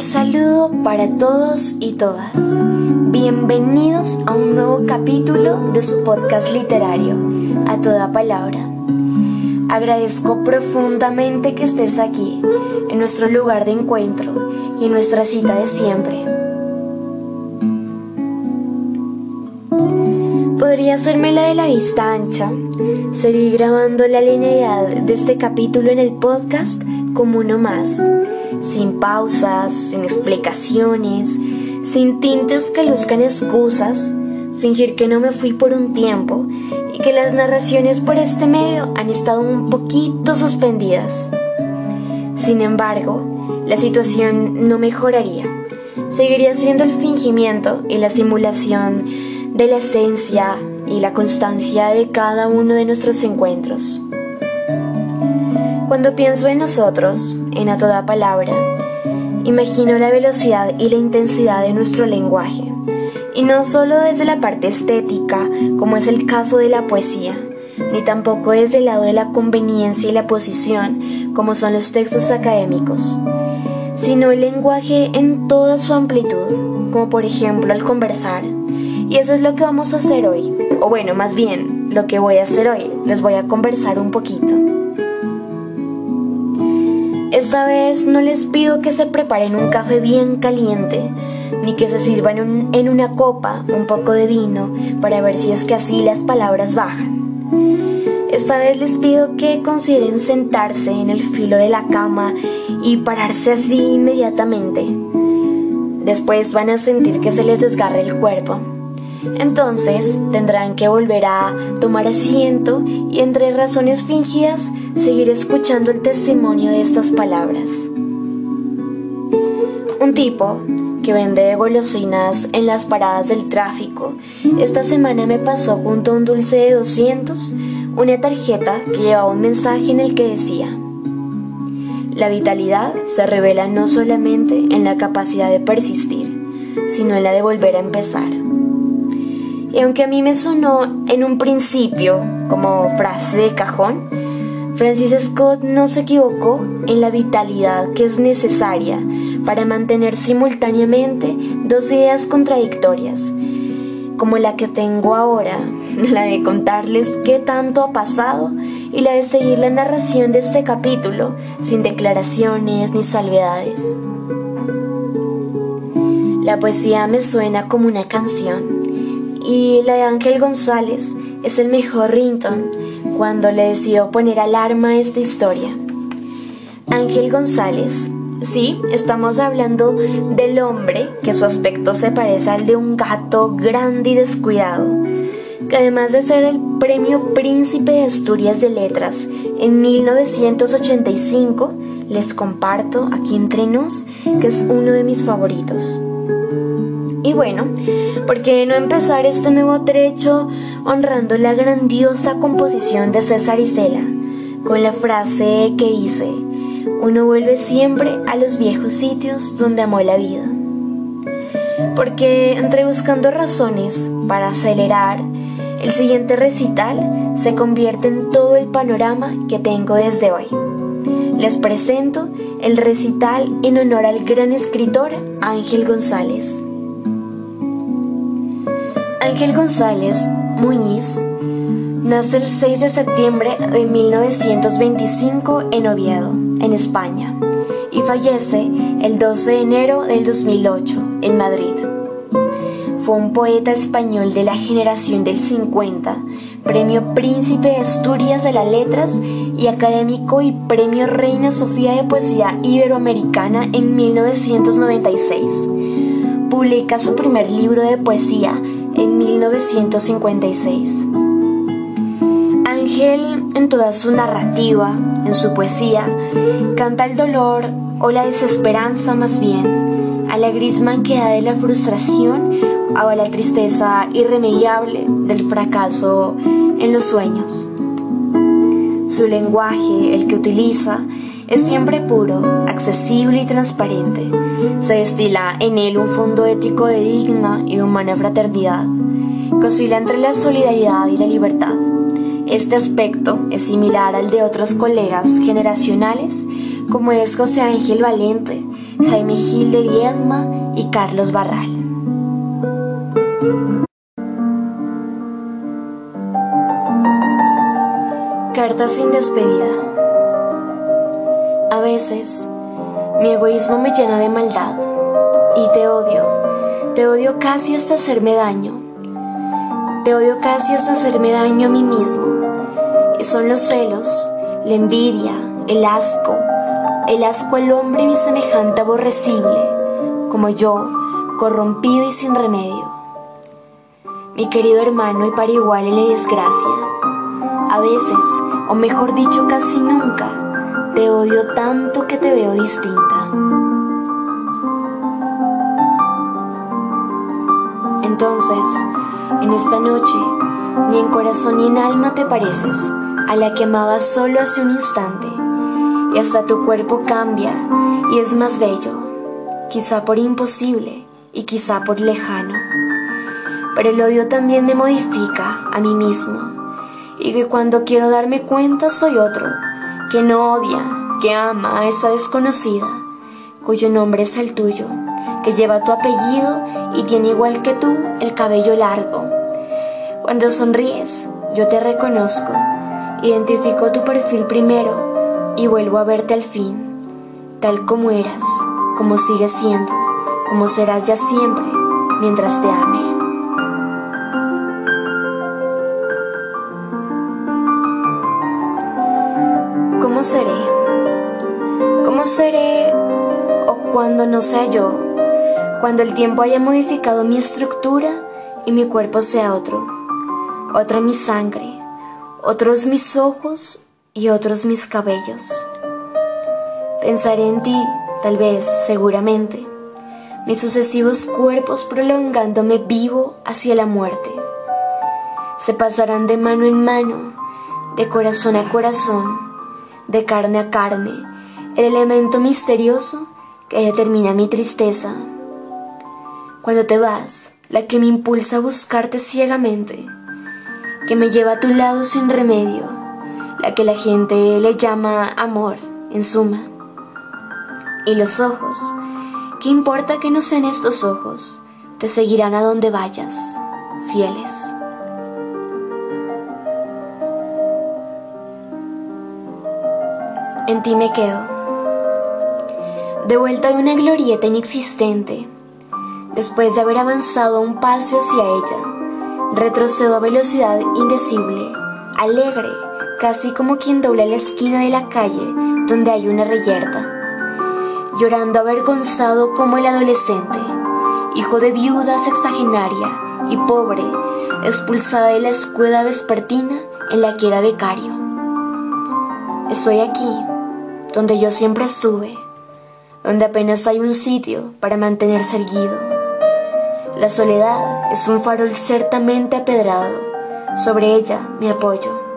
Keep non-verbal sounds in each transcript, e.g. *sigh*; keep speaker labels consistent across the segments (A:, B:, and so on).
A: saludo para todos y todas. Bienvenidos a un nuevo capítulo de su podcast literario, A Toda Palabra. Agradezco profundamente que estés aquí, en nuestro lugar de encuentro y en nuestra cita de siempre. Podría hacerme la de la vista ancha, seguir grabando la linealidad de este capítulo en el podcast como uno más sin pausas, sin explicaciones, sin tintes que luzcan excusas, fingir que no me fui por un tiempo y que las narraciones por este medio han estado un poquito suspendidas. Sin embargo, la situación no mejoraría. Seguiría siendo el fingimiento y la simulación de la esencia y la constancia de cada uno de nuestros encuentros. Cuando pienso en nosotros, en a toda palabra. Imagino la velocidad y la intensidad de nuestro lenguaje, y no solo desde la parte estética, como es el caso de la poesía, ni tampoco desde el lado de la conveniencia y la posición, como son los textos académicos, sino el lenguaje en toda su amplitud, como por ejemplo al conversar. Y eso es lo que vamos a hacer hoy, o bueno, más bien, lo que voy a hacer hoy, les voy a conversar un poquito. Esta vez no les pido que se preparen un café bien caliente, ni que se sirvan en una copa un poco de vino para ver si es que así las palabras bajan. Esta vez les pido que consideren sentarse en el filo de la cama y pararse así inmediatamente. Después van a sentir que se les desgarra el cuerpo. Entonces tendrán que volver a tomar asiento y entre razones fingidas seguir escuchando el testimonio de estas palabras. Un tipo que vende golosinas en las paradas del tráfico, esta semana me pasó junto a un dulce de 200 una tarjeta que llevaba un mensaje en el que decía, la vitalidad se revela no solamente en la capacidad de persistir, sino en la de volver a empezar. Y aunque a mí me sonó en un principio como frase de cajón, Francis Scott no se equivocó en la vitalidad que es necesaria para mantener simultáneamente dos ideas contradictorias, como la que tengo ahora, *laughs* la de contarles qué tanto ha pasado y la de seguir la narración de este capítulo sin declaraciones ni salvedades. La poesía me suena como una canción y la de Ángel González es el mejor rington cuando le decido poner alarma a esta historia. Ángel González, sí, estamos hablando del hombre que su aspecto se parece al de un gato grande y descuidado, que además de ser el premio Príncipe de Asturias de Letras en 1985, les comparto aquí entre nos que es uno de mis favoritos. Bueno, ¿por qué no empezar este nuevo trecho honrando la grandiosa composición de César Isela con la frase que dice, uno vuelve siempre a los viejos sitios donde amó la vida? Porque entre buscando razones para acelerar, el siguiente recital se convierte en todo el panorama que tengo desde hoy. Les presento el recital en honor al gran escritor Ángel González. Ángel González Muñiz nace el 6 de septiembre de 1925 en Oviedo, en España, y fallece el 12 de enero del 2008 en Madrid. Fue un poeta español de la generación del 50, premio Príncipe de Asturias de las Letras y académico y premio Reina Sofía de Poesía Iberoamericana en 1996. Publica su primer libro de poesía en 1956. Ángel, en toda su narrativa, en su poesía, canta el dolor o la desesperanza más bien, a la gris manquedad de la frustración o a la tristeza irremediable del fracaso en los sueños. Su lenguaje, el que utiliza, es siempre puro, accesible y transparente. Se destila en él un fondo ético de digna y humana fraternidad, que entre la solidaridad y la libertad. Este aspecto es similar al de otros colegas generacionales, como es José Ángel Valente, Jaime Gil de Diezma y Carlos Barral. Carta sin despedida. A veces, mi egoísmo me llena de maldad y te odio, te odio casi hasta hacerme daño. Te odio casi hasta hacerme daño a mí mismo. Y son los celos, la envidia, el asco, el asco al hombre mi semejante aborrecible, como yo, corrompido y sin remedio. Mi querido hermano y para igual en la desgracia, a veces, o mejor dicho casi nunca, te odio tanto que te veo distinta. Entonces, en esta noche, ni en corazón ni en alma te pareces a la que amabas solo hace un instante y hasta tu cuerpo cambia y es más bello, quizá por imposible y quizá por lejano. Pero el odio también me modifica a mí mismo y que cuando quiero darme cuenta soy otro, que no odia, que ama a esa desconocida, cuyo nombre es el tuyo, que lleva tu apellido y tiene igual que tú el cabello largo. Cuando sonríes, yo te reconozco, identifico tu perfil primero y vuelvo a verte al fin, tal como eras, como sigues siendo, como serás ya siempre mientras te ame. ¿Cómo seré? ¿Cómo seré o cuando no sea yo? Cuando el tiempo haya modificado mi estructura y mi cuerpo sea otro, otra mi sangre, otros mis ojos y otros mis cabellos. Pensaré en ti, tal vez, seguramente, mis sucesivos cuerpos prolongándome vivo hacia la muerte. Se pasarán de mano en mano, de corazón a corazón, de carne a carne, el elemento misterioso que determina mi tristeza. Cuando te vas, la que me impulsa a buscarte ciegamente, que me lleva a tu lado sin remedio, la que la gente le llama amor, en suma. Y los ojos, ¿qué importa que no sean estos ojos? Te seguirán a donde vayas, fieles. En ti me quedo, de vuelta de una glorieta inexistente, después de haber avanzado un paso hacia ella, retrocedo a velocidad indecible, alegre, casi como quien dobla la esquina de la calle donde hay una reyerta, llorando avergonzado como el adolescente, hijo de viuda sexagenaria y pobre, expulsada de la escuela vespertina en la que era becario. Estoy aquí, donde yo siempre estuve, donde apenas hay un sitio para mantenerse erguido. La soledad es un farol ciertamente apedrado, sobre ella me apoyo.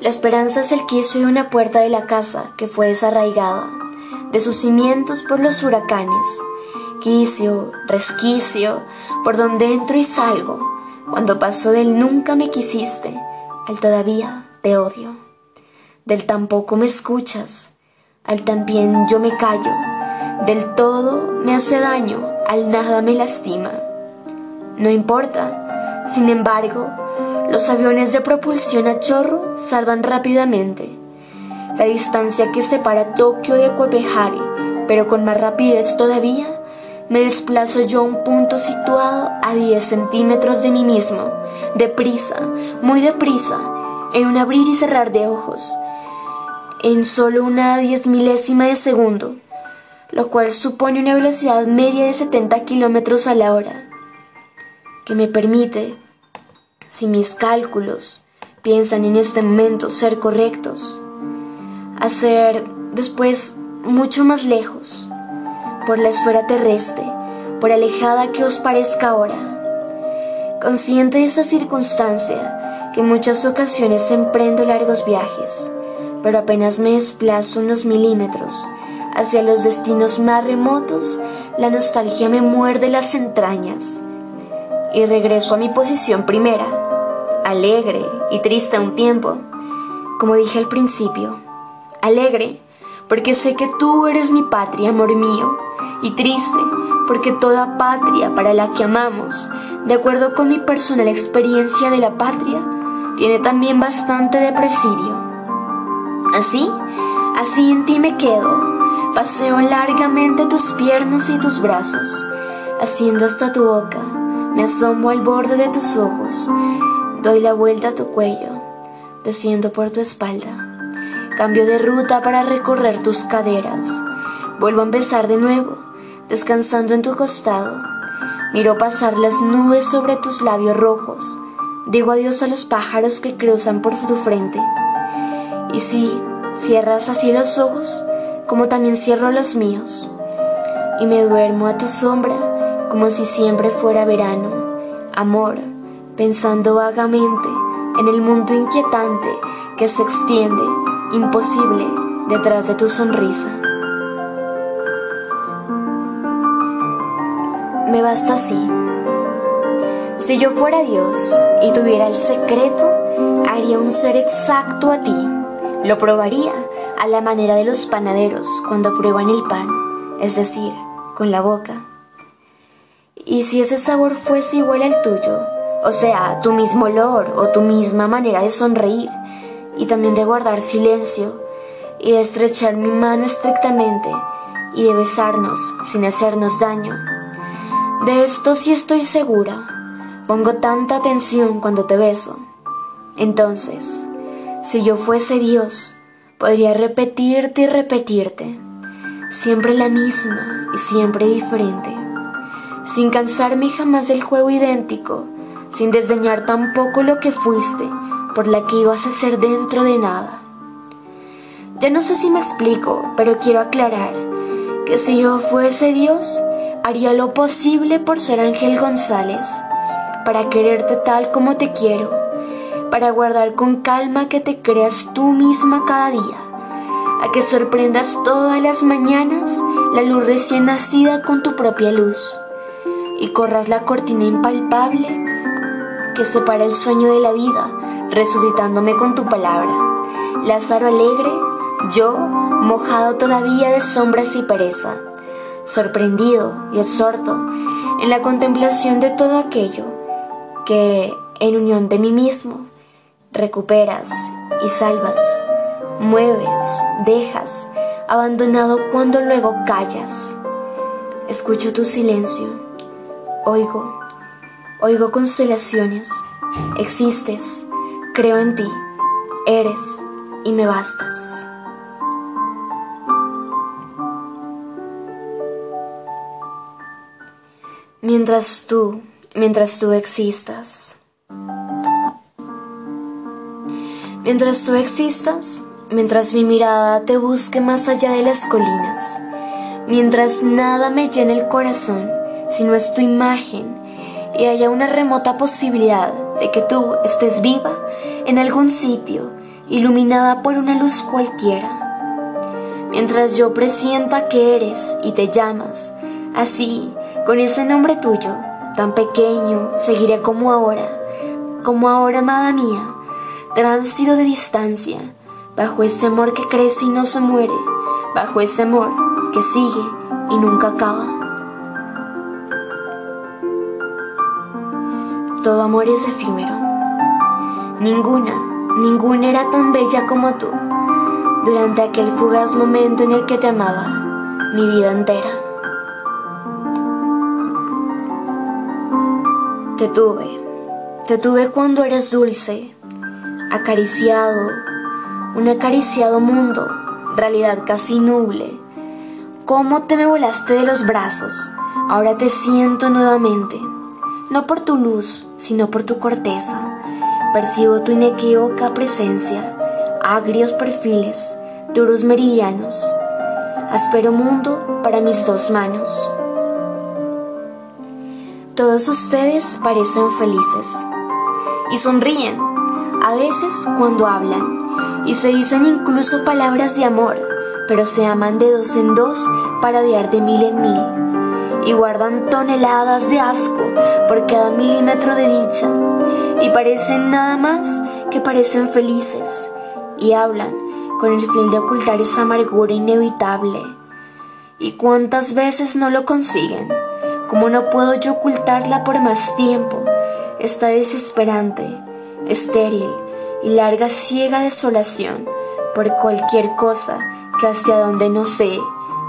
A: La esperanza es el quicio de una puerta de la casa que fue desarraigada de sus cimientos por los huracanes. Quicio, resquicio, por donde entro y salgo, cuando paso del nunca me quisiste al todavía te odio. Del tampoco me escuchas, al también yo me callo, del todo me hace daño, al nada me lastima. No importa, sin embargo, los aviones de propulsión a chorro salvan rápidamente. La distancia que separa Tokio de Copenhague, pero con más rapidez todavía, me desplazo yo a un punto situado a 10 centímetros de mí mismo, deprisa, muy deprisa, en un abrir y cerrar de ojos, en solo una diez milésima de segundo, lo cual supone una velocidad media de 70 kilómetros a la hora, que me permite si mis cálculos piensan en este momento ser correctos, hacer después mucho más lejos, por la esfera terrestre, por alejada que os parezca ahora. Consciente de esa circunstancia, que en muchas ocasiones emprendo largos viajes, pero apenas me desplazo unos milímetros hacia los destinos más remotos, la nostalgia me muerde las entrañas y regreso a mi posición primera, alegre y triste a un tiempo, como dije al principio, alegre, porque sé que tú eres mi patria, amor mío, y triste, porque toda patria para la que amamos, de acuerdo con mi personal experiencia de la patria, tiene también bastante de presidio. Así, así en ti me quedo, paseo largamente tus piernas y tus brazos, haciendo hasta tu boca, me asomo al borde de tus ojos, doy la vuelta a tu cuello, desciendo por tu espalda, cambio de ruta para recorrer tus caderas, vuelvo a empezar de nuevo, descansando en tu costado, miro pasar las nubes sobre tus labios rojos, digo adiós a los pájaros que cruzan por tu frente, y si cierras así los ojos, como también cierro los míos, y me duermo a tu sombra como si siempre fuera verano, amor, pensando vagamente en el mundo inquietante que se extiende, imposible, detrás de tu sonrisa. Me basta así. Si yo fuera Dios y tuviera el secreto, haría un ser exacto a ti. Lo probaría a la manera de los panaderos cuando prueban el pan, es decir, con la boca. Y si ese sabor fuese igual al tuyo, o sea, tu mismo olor o tu misma manera de sonreír, y también de guardar silencio, y de estrechar mi mano estrictamente, y de besarnos sin hacernos daño. De esto sí estoy segura, pongo tanta atención cuando te beso. Entonces, si yo fuese Dios, Podría repetirte y repetirte, siempre la misma y siempre diferente, sin cansarme jamás del juego idéntico, sin desdeñar tampoco lo que fuiste, por la que ibas a ser dentro de nada. Ya no sé si me explico, pero quiero aclarar que si yo fuese Dios, haría lo posible por ser Ángel González, para quererte tal como te quiero para guardar con calma que te creas tú misma cada día, a que sorprendas todas las mañanas la luz recién nacida con tu propia luz, y corras la cortina impalpable que separa el sueño de la vida, resucitándome con tu palabra. Lázaro alegre, yo, mojado todavía de sombras y pereza, sorprendido y absorto en la contemplación de todo aquello que, en unión de mí mismo, recuperas y salvas, mueves, dejas, abandonado cuando luego callas. Escucho tu silencio, oigo, oigo constelaciones, existes, creo en ti, eres y me bastas. Mientras tú, mientras tú existas, Mientras tú existas, mientras mi mirada te busque más allá de las colinas, mientras nada me llene el corazón sino es tu imagen y haya una remota posibilidad de que tú estés viva en algún sitio, iluminada por una luz cualquiera. Mientras yo presienta que eres y te llamas, así, con ese nombre tuyo, tan pequeño, seguiré como ahora, como ahora, amada mía, tránsito de distancia, bajo ese amor que crece y no se muere, bajo ese amor que sigue y nunca acaba. Todo amor es efímero. Ninguna, ninguna era tan bella como tú, durante aquel fugaz momento en el que te amaba, mi vida entera. Te tuve, te tuve cuando eras dulce, acariciado, un acariciado mundo, realidad casi nuble. ¿Cómo te me volaste de los brazos? Ahora te siento nuevamente, no por tu luz, sino por tu corteza. Percibo tu inequívoca presencia, agrios perfiles, duros meridianos. Aspero mundo para mis dos manos. Todos ustedes parecen felices y sonríen a veces cuando hablan, y se dicen incluso palabras de amor, pero se aman de dos en dos para odiar de mil en mil, y guardan toneladas de asco por cada milímetro de dicha, y parecen nada más que parecen felices, y hablan con el fin de ocultar esa amargura inevitable. ¿Y cuántas veces no lo consiguen? ¿Cómo no puedo yo ocultarla por más tiempo? Esta desesperante, estéril y larga ciega desolación por cualquier cosa que hacia donde no sé,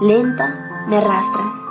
A: lenta, me arrastran.